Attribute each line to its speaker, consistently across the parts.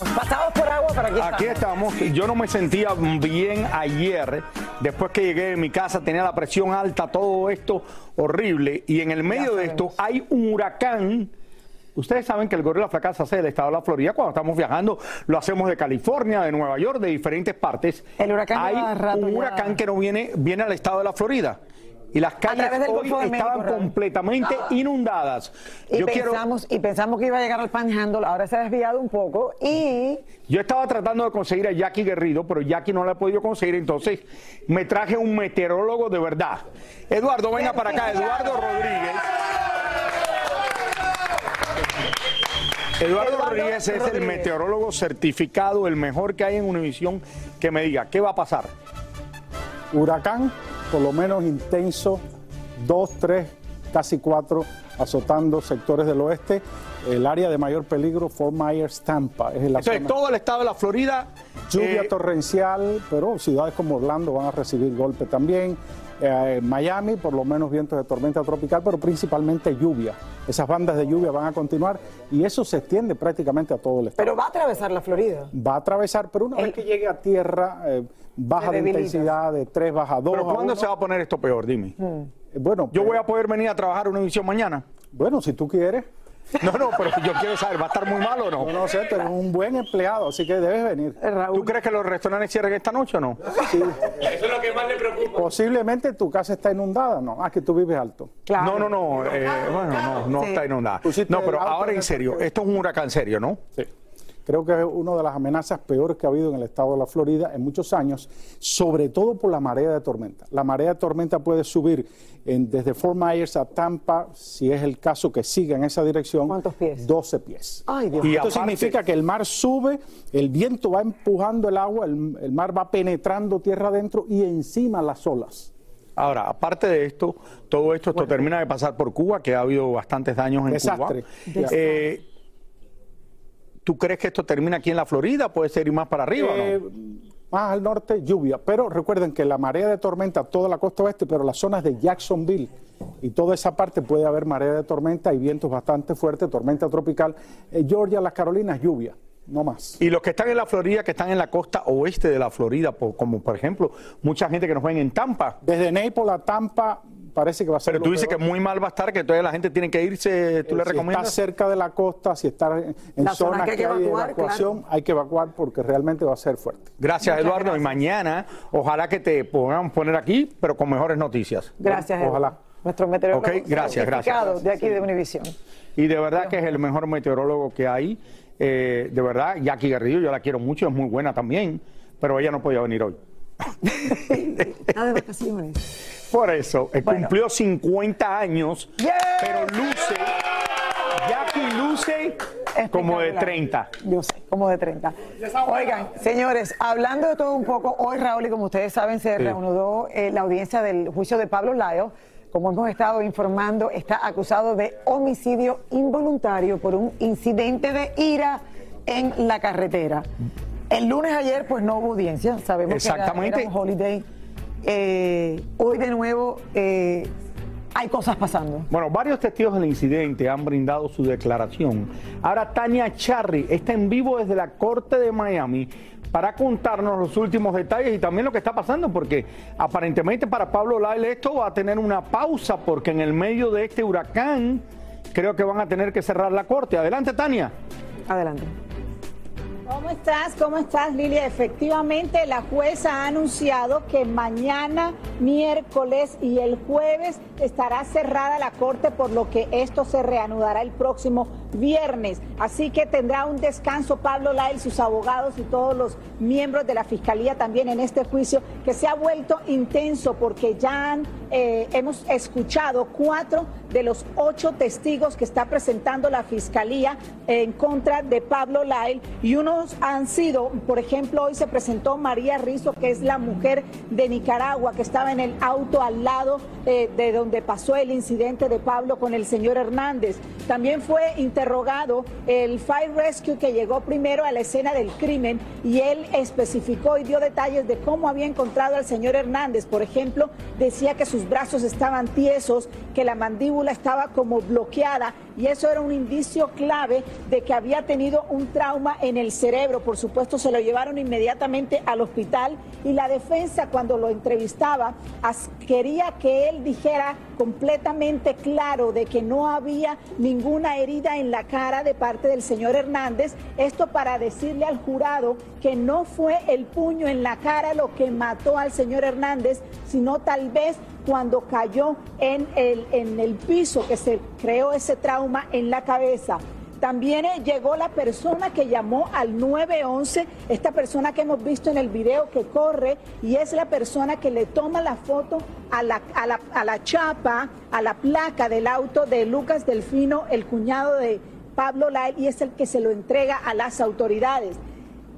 Speaker 1: Pasados por agua para aquí.
Speaker 2: Aquí estamos. Yo no me sentía bien ayer. Después que llegué a mi casa, tenía la presión alta, todo esto horrible. Y en el medio de esto hay un huracán. Ustedes saben que el Gorila Fracasa hace del estado de la Florida. Cuando estamos viajando, lo hacemos de California, de Nueva York, de diferentes partes.
Speaker 1: El huracán
Speaker 2: Hay
Speaker 1: rato
Speaker 2: un
Speaker 1: ya.
Speaker 2: huracán que no viene, viene al estado de la Florida. Y las calles hoy estaban completamente inundadas.
Speaker 1: Y
Speaker 2: Yo quiero.
Speaker 1: pensamos, y pensamos que iba a llegar al panhandle, ahora se ha desviado un poco y
Speaker 2: Yo estaba tratando de conseguir a Jackie Guerrido, pero Jackie no la he podido conseguir, entonces me traje un meteorólogo de verdad. Eduardo, venga para acá, Eduardo Rodríguez. Eduardo
Speaker 1: Eduardo
Speaker 2: Rodríguez es el meteorólogo certificado, el mejor que hay en Univisión, que me diga, ¿qué va a pasar?
Speaker 3: huracán, por lo menos intenso, dos, tres, casi cuatro, azotando sectores del oeste. El área de mayor peligro, Fort Myers, Tampa, es la
Speaker 2: Entonces,
Speaker 3: zona.
Speaker 2: todo el estado de la Florida.
Speaker 3: Lluvia
Speaker 2: eh,
Speaker 3: torrencial, pero ciudades como Orlando van a recibir golpe también. Eh, Miami, por lo menos vientos de tormenta tropical, pero principalmente lluvia. Esas bandas de lluvia van a continuar y eso se extiende prácticamente a todo el estado.
Speaker 1: pero va a atravesar la Florida.
Speaker 3: Va a atravesar, pero una
Speaker 1: El-
Speaker 3: vez que llegue a tierra, eh, baja de intensidad de 3, baja 2.
Speaker 2: pero ¿cuándo se va a poner esto peor? Dime.
Speaker 3: Bueno,
Speaker 2: Yo voy a poder venir a trabajar a Univisión mañana.
Speaker 3: bueno, si tú quieres.
Speaker 2: No, no, pero yo quiero saber, ¿va a estar muy mal o no?
Speaker 3: No, no sé, tú eres un buen empleado, así que debes venir.
Speaker 1: Eh, Raúl.
Speaker 2: ¿Tú crees que los restaurantes cierren esta noche o no?
Speaker 3: Posiblemente tu casa está inundada, ¿no? Ah, que tú vives alto.
Speaker 1: Claro.
Speaker 2: No, no, no, eh, bueno, no, no
Speaker 1: Sí.
Speaker 2: está inundada. No, pero ahora
Speaker 3: en
Speaker 2: serio, esto es un huracán serio, ¿no?
Speaker 3: Sí. Creo que es una de las amenazas peores que ha habido en el estado de la Florida en muchos años, sobre todo por la marea de tormenta. La marea de tormenta puede subir en- desde Fort Myers a Tampa, si es el caso que siga en esa dirección.
Speaker 1: ¿Cuántos pies?
Speaker 3: 12 pies.
Speaker 1: Ay, Dios
Speaker 2: Y
Speaker 3: Esto
Speaker 2: aparte-
Speaker 3: significa que el mar sube, el viento va empujando el agua, el, el mar va penetrando tierra adentro y encima las olas.
Speaker 2: Ahora, aparte de esto, todo esto, esto termina de pasar por Cuba, que ha habido bastantes daños en
Speaker 3: Desastre.
Speaker 2: Cuba. Eh, ¿Tú crees que esto termina aquí en la Florida? ¿Puede ser ir más para arriba o
Speaker 3: Eh,
Speaker 2: no?
Speaker 3: Más al norte, lluvia. Pero recuerden que la marea de tormenta, toda la costa oeste, pero las zonas de Jacksonville y toda esa parte puede haber marea de tormenta y vientos bastante fuertes, tormenta tropical. Eh, Georgia, las Carolinas, lluvia, no más.
Speaker 2: Y los que están en la Florida, que están en la costa oeste de la Florida, po- como por ejemplo, mucha gente que nos ven en Tampa.
Speaker 3: Desde Naples a Tampa parece que va a ser.
Speaker 2: Pero
Speaker 3: lo
Speaker 2: tú dices que
Speaker 3: peor.
Speaker 2: muy mal va a estar, que todavía la gente tiene que irse, ¿tú
Speaker 3: Eh,
Speaker 2: le
Speaker 3: si
Speaker 2: recomiendas?
Speaker 3: está cerca de la costa, si está en,
Speaker 1: zonas
Speaker 3: zonas
Speaker 1: que hay
Speaker 3: que,
Speaker 1: que
Speaker 3: hay de
Speaker 1: evacuar,
Speaker 3: evacuación, hay que evacuar porque realmente va a ser fuerte.
Speaker 2: Gracias,
Speaker 1: Muchas
Speaker 2: Eduardo.
Speaker 1: gracias.
Speaker 2: Y mañana, ojalá que te podamos poner aquí, pero con mejores noticias.
Speaker 1: Gracias,
Speaker 3: Ojalá.
Speaker 1: Eduardo. Nuestro meteorólogo
Speaker 2: Ok, gracias, gracias.
Speaker 1: de aquí de Univisión.
Speaker 2: Y de verdad que es el mejor meteorólogo que hay. Eh, de verdad, Jackie Garrido, yo la quiero mucho, es muy buena también, pero ella no podía venir hoy.
Speaker 1: Está de vacaciones.
Speaker 2: Por eso, eh, cumplió 50 años, pero luce, Jackie luce como de 30.
Speaker 1: Yo sé, como de 30. Oigan, señores, hablando de todo un poco, hoy Raúl, y como ustedes saben, se reanudó eh, la audiencia del juicio de Pablo Lyle. Como hemos estado informando, está acusado de homicidio involuntario por un incidente de ira en la carretera. El lunes ayer, pues no hubo audiencia. Sabemos que era- era un holiday. Eh, hoy de nuevo eh, hay cosas pasando.
Speaker 2: Bueno, varios testigos del incidente han brindado su declaración. Ahora Tania Charry está en vivo desde la Corte de Miami para contarnos los últimos detalles y también lo que está pasando, porque aparentemente para Pablo Lyle esto va a tener una pausa, porque en el medio de este huracán creo que van a tener que cerrar la Corte. Adelante, Tania.
Speaker 1: Adelante.
Speaker 4: ¿Cómo estás? ¿Cómo estás, Lilia? Efectivamente, la jueza ha anunciado que mañana, miércoles y el jueves estará cerrada la corte, por lo que esto se reanudará el próximo viernes. Así que tendrá un descanso Pablo Lyle, sus abogados y todos los miembros de la fiscalía también en este juicio, que se ha vuelto intenso porque ya han, eh, hemos escuchado cuatro de los ocho testigos que está presentando la fiscalía en contra de Pablo Lyle y unos han sido, por ejemplo, hoy se presentó María Rizo, que es la mujer de Nicaragua que estaba en el auto al lado eh, de donde pasó el incidente de Pablo con el señor Hernández. También fue el Fire Rescue que llegó primero a la escena del crimen y él especificó y dio detalles de cómo había encontrado al señor Hernández. Por ejemplo, decía que sus brazos estaban tiesos, que la mandíbula estaba como bloqueada y eso era un indicio clave de que había tenido un trauma en el cerebro. Por supuesto, se lo llevaron inmediatamente al hospital y la defensa cuando lo entrevistaba quería que él dijera completamente claro de que no había ninguna herida en la cara de parte del señor Hernández. Esto para decirle al jurado que no fue el puño en la cara lo que mató al señor Hernández, sino tal vez cuando cayó en el, en el piso que se creó ese trauma en la cabeza. También eh, llegó la persona que llamó al 911, esta persona que hemos visto en el video que corre y es la persona que le toma la foto a la, a la, a la chapa, a la placa del auto de Lucas Delfino, el cuñado de Pablo Lyle, y es el que se lo entrega a las autoridades.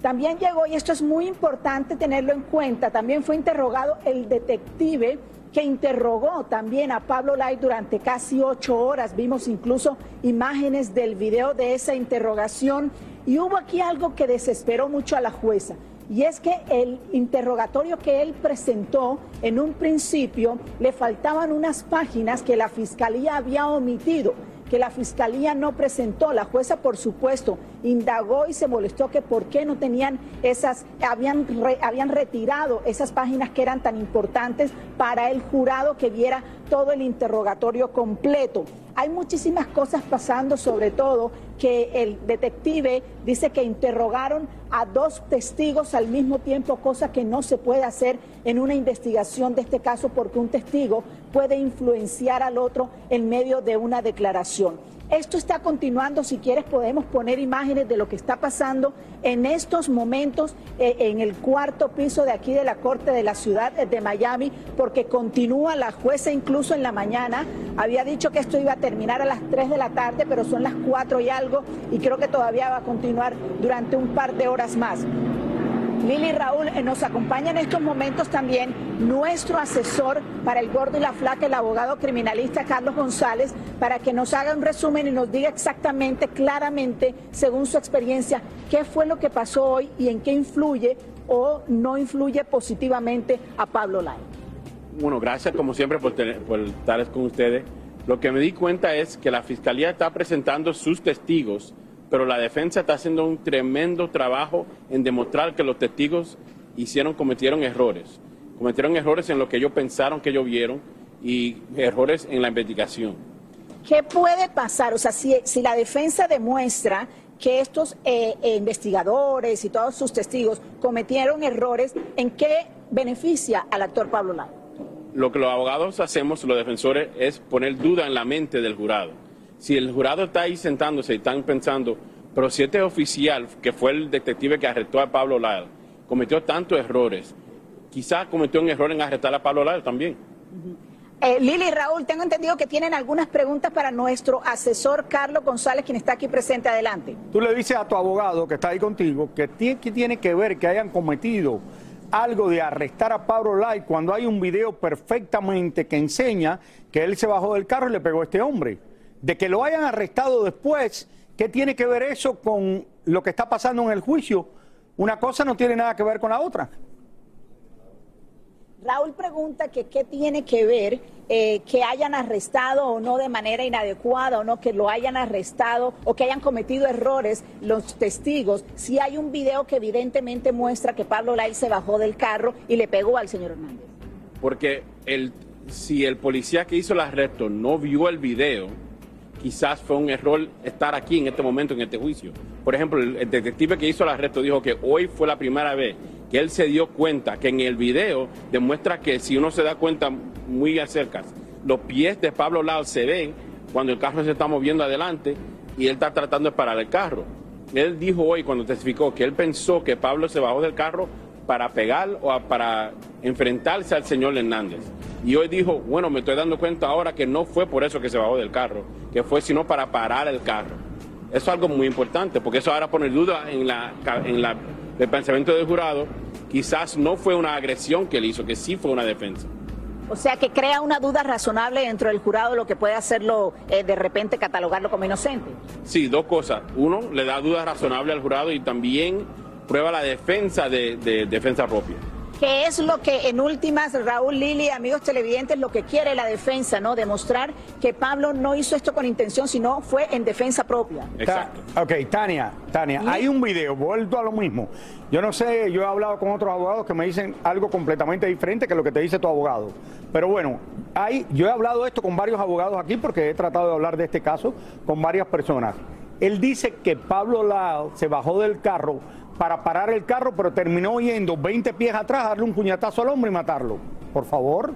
Speaker 4: También llegó, y esto es muy importante tenerlo en cuenta, también fue interrogado el detective que interrogó también a Pablo Lai durante casi ocho horas. Vimos incluso imágenes del video de esa interrogación. Y hubo aquí algo que desesperó mucho a la jueza. Y es que el interrogatorio que él presentó en un principio le faltaban unas páginas que la fiscalía había omitido que la fiscalía no presentó. La jueza, por supuesto, indagó y se molestó que por qué no tenían esas, habían, re- habían retirado esas páginas que eran tan importantes para el jurado que viera todo el interrogatorio completo. Hay muchísimas cosas pasando, sobre todo que el detective dice que interrogaron a dos testigos al mismo tiempo, cosa que no se puede hacer en una investigación de este caso porque un testigo puede influenciar al otro en medio de una declaración. Esto está continuando, si quieres podemos poner imágenes de lo que está pasando en estos momentos eh, en el cuarto piso de aquí de la Corte de la Ciudad de Miami, porque continúa la jueza incluso en la mañana. Había dicho que esto iba a terminar a las 3 de la tarde, pero son las 4 y algo y creo que todavía va a continuar durante un par de horas más. Lili Raúl eh, nos acompaña en estos momentos también nuestro asesor para el gordo y la flaca, el abogado criminalista Carlos González, para que nos haga un resumen y nos diga exactamente, claramente, según su experiencia, qué fue lo que pasó hoy y en qué influye o no influye positivamente a Pablo Lai.
Speaker 5: Bueno, gracias como siempre por, tener- por estar con ustedes. Lo que me di cuenta es que la fiscalía está presentando sus testigos, pero la defensa está haciendo un tremendo trabajo en demostrar que los testigos hicieron, cometieron errores. Cometieron errores en lo que ellos pensaron que ellos vieron y errores en la investigación.
Speaker 4: ¿Qué puede pasar? O sea, si, si la defensa demuestra que estos eh, eh, investigadores y todos sus testigos cometieron errores, ¿en qué beneficia al actor Pablo Lai?
Speaker 5: Lo que los abogados hacemos, los defensores, es poner duda en la mente del jurado. Si el jurado está ahí sentándose y están pensando, pero si este oficial, que fue el detective que arrestó a Pablo Lyle, cometió tantos errores, quizás cometió un error en arrestar a Pablo Lyle también.
Speaker 4: Eh, Lili y Raúl, tengo entendido que tienen algunas preguntas para nuestro asesor Carlos González, quien está aquí presente. Adelante.
Speaker 2: Tú le dices a tu abogado que está ahí contigo que tiene que, tiene que ver que hayan cometido algo de arrestar a Pablo Lai cuando hay un video perfectamente que enseña que él se bajó del carro y le pegó a este hombre. De que lo hayan arrestado después, ¿qué tiene que ver eso con lo que está pasando en el juicio? Una cosa no tiene nada que ver con la otra.
Speaker 4: Raúl pregunta que qué tiene que ver eh, que hayan arrestado o no de manera inadecuada o no que lo hayan arrestado o que hayan cometido errores los testigos si hay un video que evidentemente muestra que Pablo Lai se bajó del carro y le pegó al señor Hernández.
Speaker 5: Porque el, si el policía que hizo el arresto no vio el video, quizás fue un error estar aquí en este momento, en este juicio. Por ejemplo, el, detective que hizo el arresto dijo que hoy fue la primera vez que él se dio cuenta que en el video demuestra que si uno se da cuenta muy acerca, los pies de Pablo Lau se ven cuando el carro se está moviendo adelante y él está tratando de parar el carro. Él dijo hoy cuando testificó que él pensó que Pablo se bajó del carro para pegar o para enfrentarse al señor Hernández. Y hoy dijo, bueno, me estoy dando cuenta ahora que no fue por eso que se bajó del carro, que fue sino para parar el carro. Eso es algo muy importante, porque eso ahora pone duda en la, en la el pensamiento del jurado, quizás no fue una agresión que él hizo, que sí fue una defensa.
Speaker 4: O sea, que crea una duda razonable dentro del jurado, lo que puede hacerlo eh, de repente catalogarlo como inocente.
Speaker 5: Sí, dos cosas. Uno, le da duda razonable al jurado y también prueba la defensa de, de defensa propia
Speaker 4: que es lo que en últimas Raúl Lili, amigos televidentes, lo que quiere la defensa, ¿no? Demostrar que Pablo no hizo esto con intención, sino fue en defensa propia.
Speaker 2: Exacto. ok, Tania, Tania, hay un video, vuelto a lo mismo. Yo no sé, yo he hablado con otros abogados que me dicen algo completamente diferente que lo que te dice tu abogado. Pero bueno, hay, yo he hablado esto con varios abogados aquí porque he tratado de hablar de este caso con varias personas. Él dice que Pablo Lao se bajó del carro para parar el carro, pero terminó yendo 20 pies atrás, darle un puñetazo al hombre y matarlo. Por favor.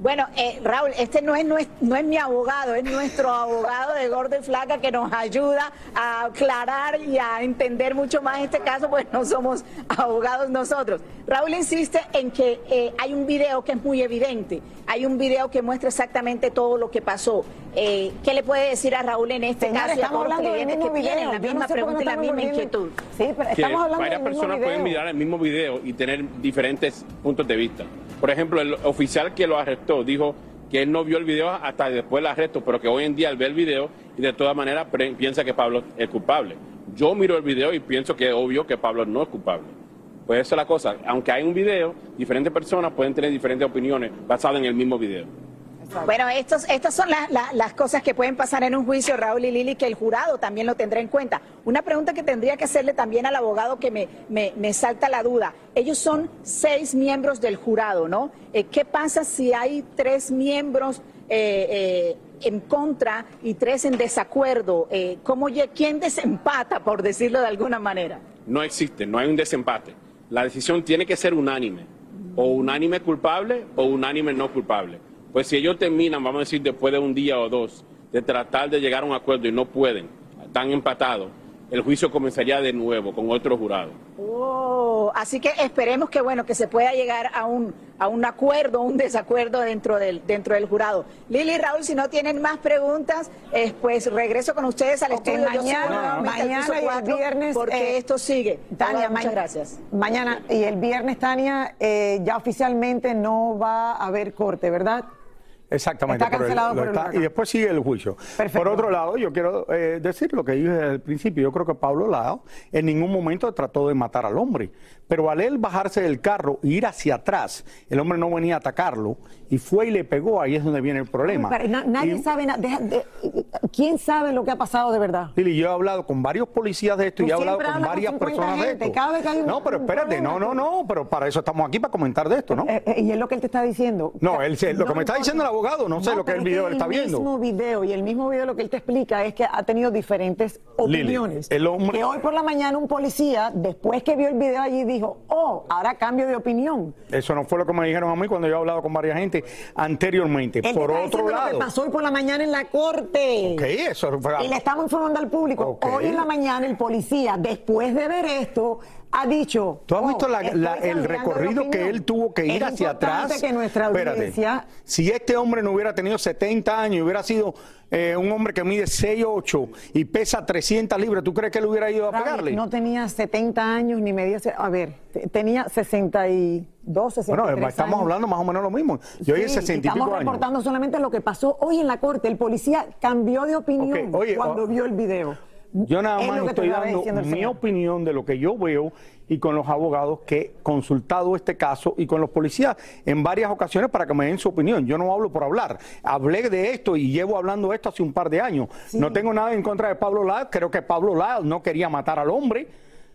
Speaker 4: Bueno, eh, Raúl, este no es, no, es, no es mi abogado, es nuestro abogado de gordo y flaca que nos ayuda a aclarar y a entender mucho más este caso, pues no somos abogados nosotros. Raúl insiste en que eh, hay un video que es muy evidente, hay un video que muestra exactamente todo lo que pasó. Eh, ¿Qué le puede decir a Raúl en este caso?
Speaker 1: Estamos hablando del mismo
Speaker 4: que
Speaker 1: video.
Speaker 4: la misma pregunta y la misma inquietud.
Speaker 1: Sí, pero estamos hablando
Speaker 5: varias
Speaker 1: del
Speaker 5: personas
Speaker 1: video.
Speaker 5: pueden mirar el mismo video y tener diferentes puntos de vista. Por ejemplo, el oficial que lo arrestó dijo que él no vio el video hasta después del arresto, pero que hoy en día él ve el video y de todas maneras piensa que Pablo es culpable. Yo miro el video y pienso que es obvio que Pablo no es culpable. Pues esa es la cosa. Aunque hay un video, diferentes personas pueden tener diferentes opiniones basadas en el mismo video.
Speaker 4: Bueno, estos, estas son la- la- las cosas que pueden pasar en un juicio, Raúl y Lili, que el jurado también lo tendrá en cuenta. Una pregunta que tendría que hacerle también al abogado que me, me- me salta la duda. Ellos son seis miembros del jurado, ¿no? Eh, ¿Qué pasa si hay tres miembros eh, eh, en contra y tres en desacuerdo? Eh, ¿cómo, ¿Quién desempata, por decirlo de alguna manera?
Speaker 5: No existe, no hay un desempate. La decisión tiene que ser unánime. O unánime culpable o unánime no culpable. Pues si ellos terminan, vamos a decir, después de un día o dos, de tratar de llegar a un acuerdo y no pueden, están empatados, el juicio comenzaría de nuevo con otro jurado.
Speaker 4: Oh, así que esperemos que bueno que se pueda llegar a un a un acuerdo, un desacuerdo dentro del dentro del jurado. Lili y Raúl, si no tienen más preguntas, eh, pues regreso con ustedes al estudio.
Speaker 1: Mañana- mañana y el viernes,
Speaker 4: porque
Speaker 1: eh,
Speaker 4: esto sigue.
Speaker 1: Tania,
Speaker 4: muchas gracias.
Speaker 1: Mañana y el viernes, Tania, eh, ya oficialmente no va a haber corte, ¿verdad?
Speaker 2: Exactamente.
Speaker 1: Está
Speaker 2: por el-
Speaker 1: por
Speaker 2: está- y después sigue el juicio. Por otro lado, yo quiero eh, decir lo que dije desde el principio. Yo creo que Pablo Lao en ningún momento trató de matar al hombre. Pero al él bajarse del carro e ir hacia atrás, el hombre no venía a atacarlo y fue y le pegó. Ahí es donde viene el problema.
Speaker 1: Pero na- nadie
Speaker 2: Y-
Speaker 1: sabe, na- deja- de- ¿quién sabe lo que ha pasado de verdad?
Speaker 2: Lili, yo he hablado con varios policías de esto y he hablado con varias
Speaker 1: 50
Speaker 2: personas de esto.
Speaker 1: cada vez que hay un-
Speaker 2: no, pero espérate,
Speaker 1: problema,
Speaker 2: no, no, no, pero para eso estamos aquí, para comentar de esto, ¿no?
Speaker 1: Eh, eh, y es lo que él te está diciendo.
Speaker 2: No, él, lo
Speaker 1: No
Speaker 2: que me está diciendo el abogado, no sé lo que el
Speaker 1: es
Speaker 2: video está
Speaker 1: El
Speaker 2: viendo.
Speaker 1: mismo video y el mismo video lo que él te explica es que ha tenido diferentes
Speaker 2: Lili,
Speaker 1: opiniones.
Speaker 2: el hombre-
Speaker 1: Que hoy por la mañana un policía, después que vio el video allí, dijo, oh, ahora cambio de opinión.
Speaker 2: Eso no fue lo que me dijeron a mí cuando yo he hablado con varias gente anteriormente.
Speaker 1: Él
Speaker 2: Por otro
Speaker 1: diciendo lo
Speaker 2: lado.
Speaker 1: que pasó hoy por la mañana en la corte.
Speaker 2: Ok, eso fue.
Speaker 1: Y le estamos informando al público. Hoy en la mañana el policía, después de ver esto, ha dicho.
Speaker 2: ¿Tú has
Speaker 1: "Oh,
Speaker 2: visto la-
Speaker 1: estoy
Speaker 2: la- el recorrido que
Speaker 1: opinión"?
Speaker 2: él tuvo que ir
Speaker 1: Es
Speaker 2: hacia atrás?
Speaker 1: que nuestra
Speaker 2: Espérate.
Speaker 1: audiencia
Speaker 2: Si este hombre no hubiera tenido 70 años y hubiera sido eh, un hombre que mide 6'8 y pesa 300 libras, ¿tú crees que él hubiera ido a
Speaker 1: Ravi,
Speaker 2: pegarle?
Speaker 1: No tenía 70 años ni medía. A ver, te- tenía 62, 63
Speaker 2: bueno, estamos
Speaker 1: años.
Speaker 2: hablando más o menos lo mismo. Yo
Speaker 1: Sí,
Speaker 2: 60 y
Speaker 1: estamos
Speaker 2: pico años.
Speaker 1: reportando solamente lo que pasó hoy en la corte. El policía cambió de opinión
Speaker 2: oye,
Speaker 1: cuando vio el video.
Speaker 2: Yo nada
Speaker 1: Es
Speaker 2: más estoy dando mi
Speaker 1: señor.
Speaker 2: opinión de lo que yo veo y con los abogados que he consultado este caso y con los policías en varias ocasiones para que me den su opinión. Yo no hablo por hablar. Hablé de esto y llevo hablando de esto hace un par de años. No tengo nada en contra de Pablo Lad. Creo que Pablo Lad no quería matar al hombre,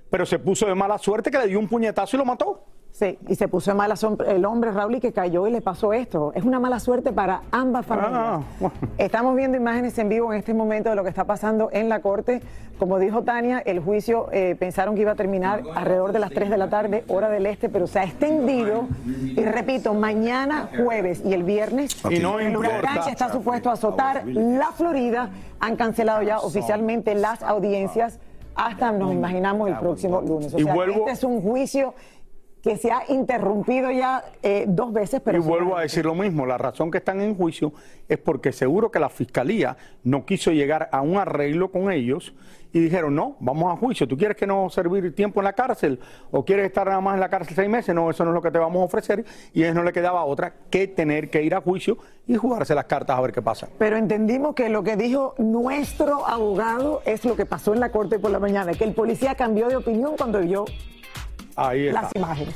Speaker 2: pero se puso de mala suerte que le dio un puñetazo y lo mató.
Speaker 1: Sí, y se puso de mala sombra el hombre Raúl y que cayó y le pasó esto. Es una mala suerte para ambas familias.
Speaker 2: Ah,
Speaker 1: Estamos viendo imágenes en vivo en este momento de lo que está pasando en la corte. Como dijo Tania, el juicio eh, pensaron que iba a terminar alrededor de las 3 de la tarde, hora del este, pero se ha extendido. Y repito, mañana jueves y el viernes,
Speaker 2: Y no
Speaker 1: el huracán que está supuesto a azotar la Florida han cancelado ya oficialmente las audiencias hasta nos imaginamos el próximo lunes. O sea, este es un juicio que se ha interrumpido ya eh, dos veces, pero
Speaker 2: y vuelvo a decir lo mismo, la razón que están en juicio es porque seguro que la fiscalía no quiso llegar a un arreglo con ellos y dijeron, no, vamos a juicio, ¿tú quieres que no servir tiempo en la cárcel o quieres estar nada más en la cárcel seis meses? No, eso no es lo que te vamos a ofrecer y a ellos no le quedaba otra que tener que ir a juicio y jugarse las cartas a ver qué pasa.
Speaker 1: Pero entendimos que lo que dijo nuestro abogado es lo que pasó en la corte por la mañana, que el policía cambió de opinión cuando vio
Speaker 2: Ahí está.
Speaker 1: las imágenes.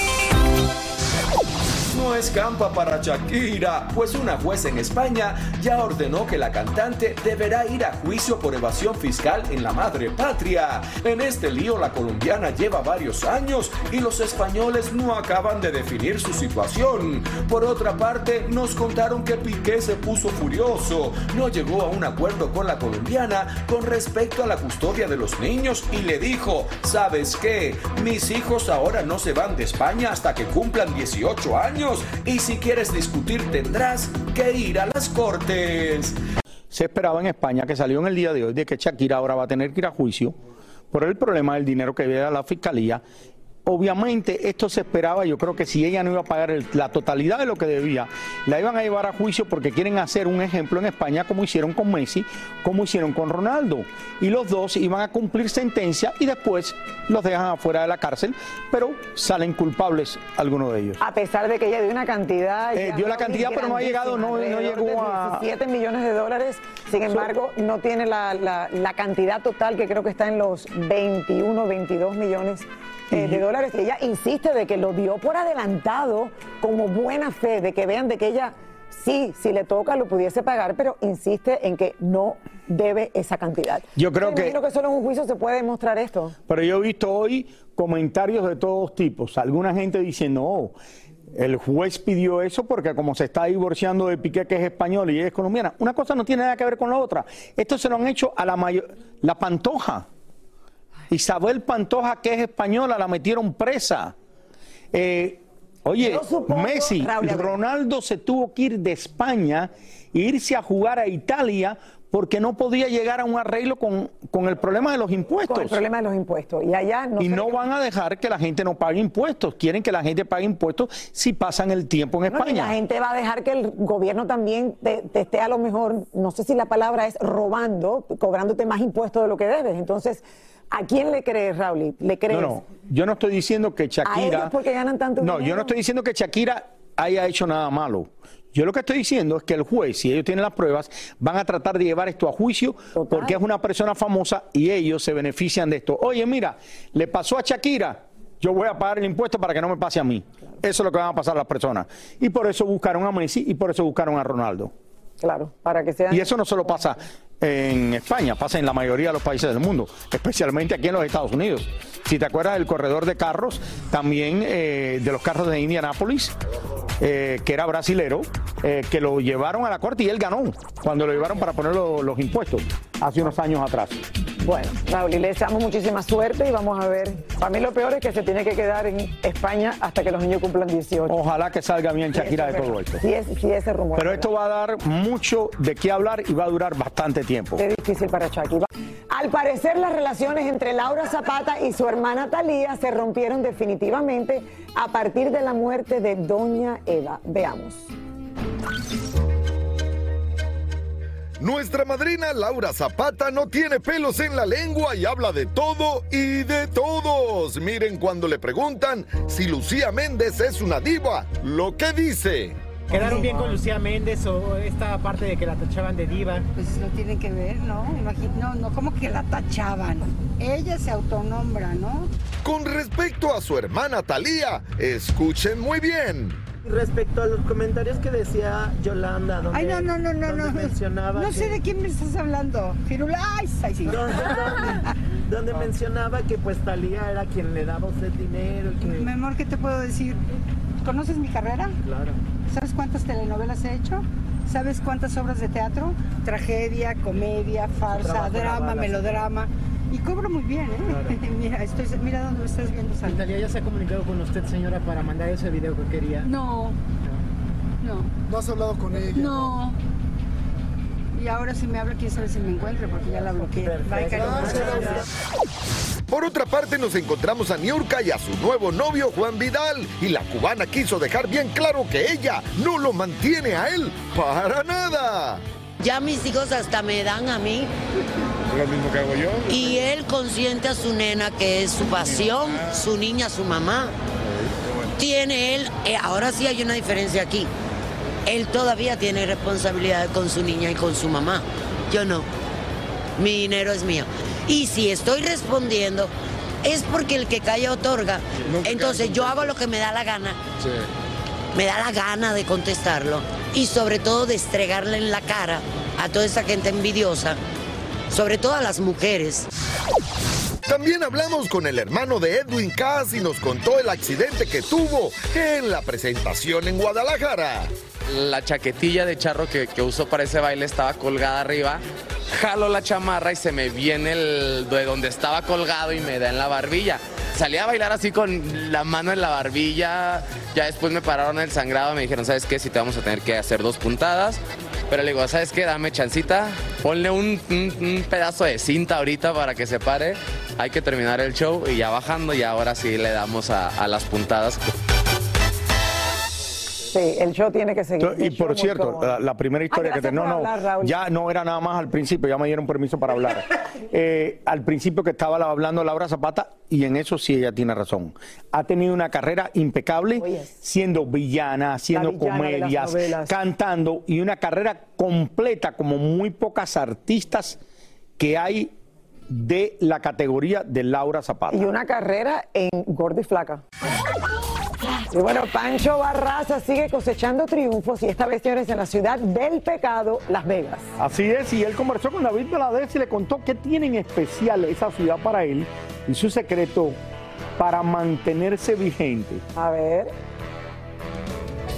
Speaker 6: No escampa para Shakira, pues una jueza en España ya ordenó que la cantante deberá ir a juicio por evasión fiscal en la madre patria. En este lío la colombiana lleva varios años y los españoles no acaban de definir su situación. Por otra parte, nos contaron que Piqué se puso furioso, no llegó a un acuerdo con la colombiana con respecto a la custodia de los niños y le dijo, ¿sabes qué? Mis hijos ahora no se van de España hasta que cumplan 18 años y si quieres discutir tendrás que ir a las cortes.
Speaker 2: Se esperaba en España que salió en el día de hoy de que Shakira ahora va a tener que ir a juicio por el problema del dinero que debe a la fiscalía. Obviamente esto se esperaba, yo creo que si ella no iba a pagar el- la totalidad de lo que debía, la iban a llevar a juicio porque quieren hacer un ejemplo en España como hicieron con Messi, como hicieron con Ronaldo. Y los dos iban a cumplir sentencia y después los dejan afuera de la cárcel, pero salen culpables algunos de ellos.
Speaker 1: A pesar de que ella dio una cantidad.
Speaker 2: Eh, dio la cantidad, pero no ha llegado, no- no llegó a-
Speaker 1: de 17 millones de dólares. Sin embargo, no tiene la, la- la cantidad total que creo que está en los 21, 22 millones eh, de dólares. Y ella insiste de que lo dio por adelantado como buena fe, de que vean de que ella sí, si le toca, lo pudiese pagar, pero insiste en que no debe esa cantidad.
Speaker 2: Yo creo que-
Speaker 1: que solo en un juicio se puede demostrar esto.
Speaker 2: Pero yo he visto hoy comentarios de todos tipos. Alguna gente diciendo, oh, el juez pidió eso porque como se está divorciando de Piqué, que es español y ella es colombiana. Una cosa no tiene nada que ver con la otra. Esto se lo han hecho a la mayor... La Pantoja. Isabel Pantoja, que es española, la metieron presa. Eh, oye,
Speaker 1: supongo,
Speaker 2: Messi,
Speaker 1: Raúl.
Speaker 2: Ronaldo se tuvo que ir de España irse a jugar a Italia porque no podía llegar a un arreglo con, con el problema de los impuestos.
Speaker 1: Con el problema de los impuestos. Y allá no
Speaker 2: y no van a dejar que la gente no pague impuestos. Quieren que la gente pague impuestos si pasan el tiempo en
Speaker 1: No, y
Speaker 2: España.
Speaker 1: la gente va a dejar que el gobierno también te, te esté a lo mejor, no sé si la palabra es robando, cobrándote más impuestos de lo que debes. Entonces, ¿a quién le crees, Raúl? ¿Le crees?
Speaker 2: No, no, yo no estoy diciendo que
Speaker 1: A
Speaker 2: Shakira.
Speaker 1: ellos porque ganan tanto
Speaker 2: No, yo no estoy diciendo que Shakira haya hecho nada malo. Yo lo que estoy diciendo es que el juez, si ellos tienen las pruebas, van a tratar de llevar esto a juicio porque es una persona famosa y ellos se benefician de esto. Oye, mira, le pasó a Shakira, yo voy a pagar el impuesto para que no me pase a mí. Eso es lo que van a pasar las personas. Y por eso buscaron a Messi y por eso buscaron a Ronaldo.
Speaker 1: Claro, para que sean...
Speaker 2: Y eso no solo pasa en España, pasa en la mayoría de los países del mundo, especialmente aquí en los Estados Unidos. Si te acuerdas del corredor de carros, también eh, de los carros de Indianápolis, eh, que era brasilero, eh, que lo llevaron a la corte y él ganó cuando lo llevaron para poner lo- los impuestos hace unos años atrás.
Speaker 1: Bueno, Raúl, y le deseamos muchísima suerte y vamos a ver. Para mí lo peor es que se tiene que quedar en España hasta que los niños cumplan 18.
Speaker 2: Ojalá que salga bien Shakira de todo esto.
Speaker 1: Es, si ese rumor.
Speaker 2: Pero esto va a dar mucho de qué hablar y va a durar bastante tiempo.
Speaker 1: Qué difícil para Shakira. Al parecer las relaciones entre Laura Zapata y su hermana Talía se rompieron definitivamente a partir de la muerte de Doña Eva. Veamos.
Speaker 7: Nuestra madrina Laura Zapata no tiene pelos en la lengua y habla de todo y de todos. Miren cuando le preguntan si Lucía Méndez es una diva, lo que dice.
Speaker 8: ¿Quedaron bien con Lucía Méndez o esta parte de que la tachaban de diva?
Speaker 9: Pues lo tienen que ver, ¿no? No, no, como que la tachaban. Ella se autonombra, ¿no?
Speaker 7: Con respecto a su hermana Talía, escuchen muy bien.
Speaker 8: Respecto a los comentarios que decía Yolanda, donde,
Speaker 9: Ay, no, no, no, no,
Speaker 8: donde
Speaker 9: no.
Speaker 8: mencionaba
Speaker 9: No
Speaker 8: que-
Speaker 9: sé de quién me estás hablando. Firulais. Ay, sí.
Speaker 8: donde, donde- donde mencionaba que pues Talía era quien le daba a usted dinero que...
Speaker 9: Mi amor, ¿qué te puedo decir? ¿Conoces mi carrera?
Speaker 8: Claro.
Speaker 9: ¿Sabes cuántas telenovelas he hecho? ¿Sabes cuántas obras de teatro? Tragedia, comedia, farsa, drama,
Speaker 8: así.
Speaker 9: Y cobro muy bien, ¿eh? mira, estoy, mira dónde me estás viendo salir.
Speaker 8: Talía ya se ha comunicado con usted, señora, para mandar ese video que quería.
Speaker 9: No, no.
Speaker 10: ¿No has hablado con ella?
Speaker 9: No. Y ahora si me habla, quién sabe si me encuentre, porque ya la bloqueé. Bye.
Speaker 7: Por otra parte, nos encontramos a Niurka y a su nuevo novio Juan Vidal. Y la cubana quiso dejar bien claro que ella no lo mantiene a él para nada.
Speaker 11: Ya mis hijos hasta me dan a mí.
Speaker 7: Lo mismo que hago yo.
Speaker 11: Y él consiente a su nena, que es su pasión, su niña, su mamá. Tiene él, eh, ahora sí hay una diferencia aquí. Él todavía tiene responsabilidad con su niña y con su mamá. Yo no. Mi dinero es mío. Y si estoy respondiendo, es porque el que calla otorga. Entonces yo hago lo que me da la gana. Me da la gana de contestarlo y sobre todo de estregarle en la cara a toda esa gente envidiosa, sobre todo a las mujeres.
Speaker 7: También hablamos con el hermano de Edwin Cass y nos contó el accidente que tuvo en la presentación en Guadalajara.
Speaker 12: La chaquetilla de charro que, que usó para ese baile estaba colgada arriba. Jalo la chamarra y se me viene el de donde estaba colgado y me da en la barbilla. Salí a bailar así con la mano en la barbilla. Ya después me pararon el sangrado. Me dijeron, ¿sabes qué? Si te vamos a tener que hacer dos puntadas. Pero le digo, ¿sabes qué? Dame chancita. Ponle un, pedazo de cinta ahorita para que se pare. Hay que terminar el show y ya bajando. Y ahora sí le damos a las puntadas.
Speaker 1: Sí, el show tiene que seguir.
Speaker 2: Y por cierto, la, la primera historia que te, no, no,
Speaker 1: Raúl.
Speaker 2: ya no era nada más al principio, ya me dieron permiso para hablar. Eh, al principio que estaba hablando Laura Zapata, y en eso sí ella tiene razón. Ha tenido una carrera impecable, siendo villana, haciendo
Speaker 1: villana
Speaker 2: comedias, cantando, y una carrera completa como muy pocas artistas que hay de la categoría de Laura Zapata.
Speaker 1: Y una carrera en gorda y flaca. Y bueno, Pancho Barraza sigue cosechando triunfos y esta vez, señores, en la ciudad del pecado, Las Vegas.
Speaker 2: Así es, y él conversó con David Valadez y le contó qué tiene en especial esa ciudad para él y su secreto para mantenerse vigente.
Speaker 1: A ver.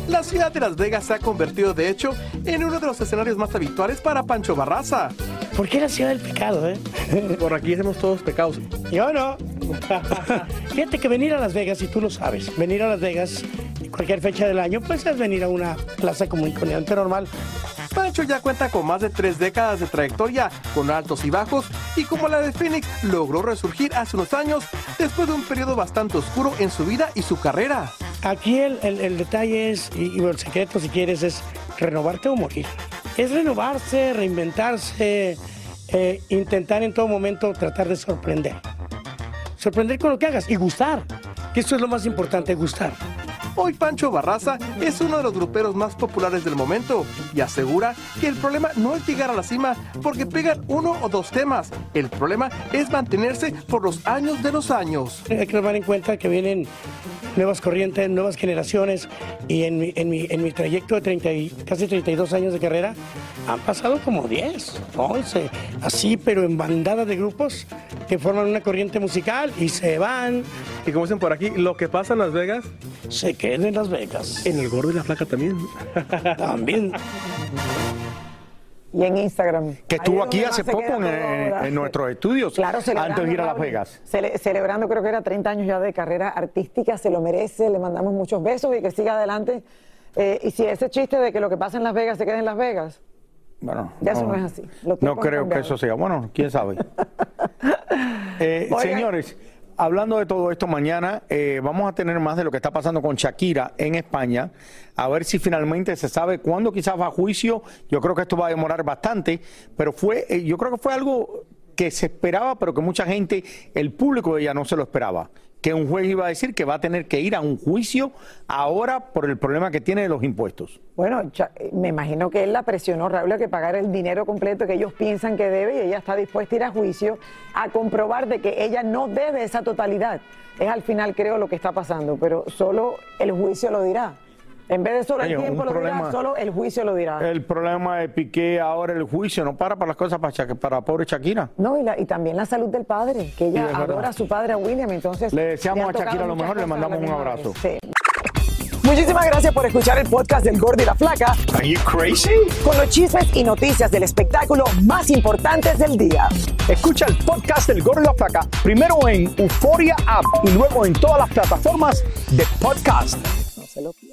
Speaker 13: La ciudad de Las Vegas se ha convertido, de hecho, en uno de los escenarios más habituales para Pancho Barraza.
Speaker 14: ¿Por qué la ciudad del pecado, eh?
Speaker 13: Por aquí hacemos todos pecados.
Speaker 14: Yo no. Fíjate que venir a Las Vegas, y tú lo sabes, venir a Las Vegas cualquier fecha del año, pues es venir a una plaza común y corriente normal.
Speaker 13: Pancho ya cuenta con más de tres décadas de trayectoria, con altos y bajos, y como la de Phoenix, logró resurgir hace unos años después de un periodo bastante oscuro en su vida y su carrera.
Speaker 14: Aquí el, el- el detalle es, y, y el secreto si quieres, es renovarte o morir. Es renovarse, reinventarse, eh, intentar en todo momento tratar de sorprender. Sorprender con lo que hagas y gustar, que eso es lo más importante, gustar.
Speaker 13: Hoy Pancho Barraza es uno de los gruperos más populares del momento y asegura que el problema no es llegar a la cima porque pegan uno o dos temas. El problema es mantenerse por los años de los años.
Speaker 14: Hay que tomar en cuenta que vienen nuevas corrientes, nuevas generaciones y en mi, en mi, en mi trayecto de 30 y- casi 32 años de carrera han pasado como 10, 11, así pero en bandadas de grupos que forman una corriente musical y se van.
Speaker 13: Y como dicen por aquí, lo que pasa en Las Vegas
Speaker 14: se queda en Las Vegas.
Speaker 13: En el gordo y la flaca también.
Speaker 14: También.
Speaker 1: Y en Instagram.
Speaker 2: Que estuvo
Speaker 1: es
Speaker 2: aquí hace poco en, nuestros estudios,
Speaker 1: Claro,
Speaker 2: antes de ir a Las. Vegas.
Speaker 1: Cele- celebrando, creo que era 30 años ya de carrera artística, se lo merece, le mandamos muchos besos y que siga adelante. Eh, y si ese chiste de que lo que pasa en Las Vegas se queda en Las Vegas,
Speaker 2: Bueno,
Speaker 1: ya eso no es así.
Speaker 2: No creo que eso sea. Bueno, quién sabe. Eh, señores, hablando de todo esto, mañana eh, vamos a tener más de lo que está pasando con Shakira en España. A ver si finalmente se sabe cuándo quizás va a juicio. Yo creo que esto va a demorar bastante, pero fue, eh, yo creo que fue algo que se esperaba, pero que mucha gente, el público de ella no se lo esperaba. Que un juez iba a decir que va a tener que ir a un juicio ahora por el problema que tiene de los impuestos.
Speaker 1: Bueno, cha- me imagino que él la presionó, Raúl, a que pagara el dinero completo que ellos piensan que debe y ella está dispuesta a ir a juicio a comprobar de que ella no debe esa totalidad. Es al final, creo, lo que está pasando, pero solo el juicio lo dirá. En vez de solo el
Speaker 2: Oye,
Speaker 1: tiempo lo dirá, solo el juicio lo dirá.
Speaker 2: El problema de Piqué ahora, el juicio, no para para las cosas para, pobre Shakira.
Speaker 1: No, y, la- y también la salud del padre, que ella adora a su padre, a William, entonces...
Speaker 2: Le deseamos a Shakira lo mejor, le mandamos un abrazo.
Speaker 1: Sí. Muchísimas gracias por escuchar el podcast del Gordo y la Flaca.
Speaker 2: Are you crazy?
Speaker 1: Con los chismes y noticias del espectáculo más importantes del día.
Speaker 2: Escucha el podcast del Gordo y la Flaca primero en Euforia App y luego en todas las plataformas de podcast.
Speaker 1: No se lo pierdan.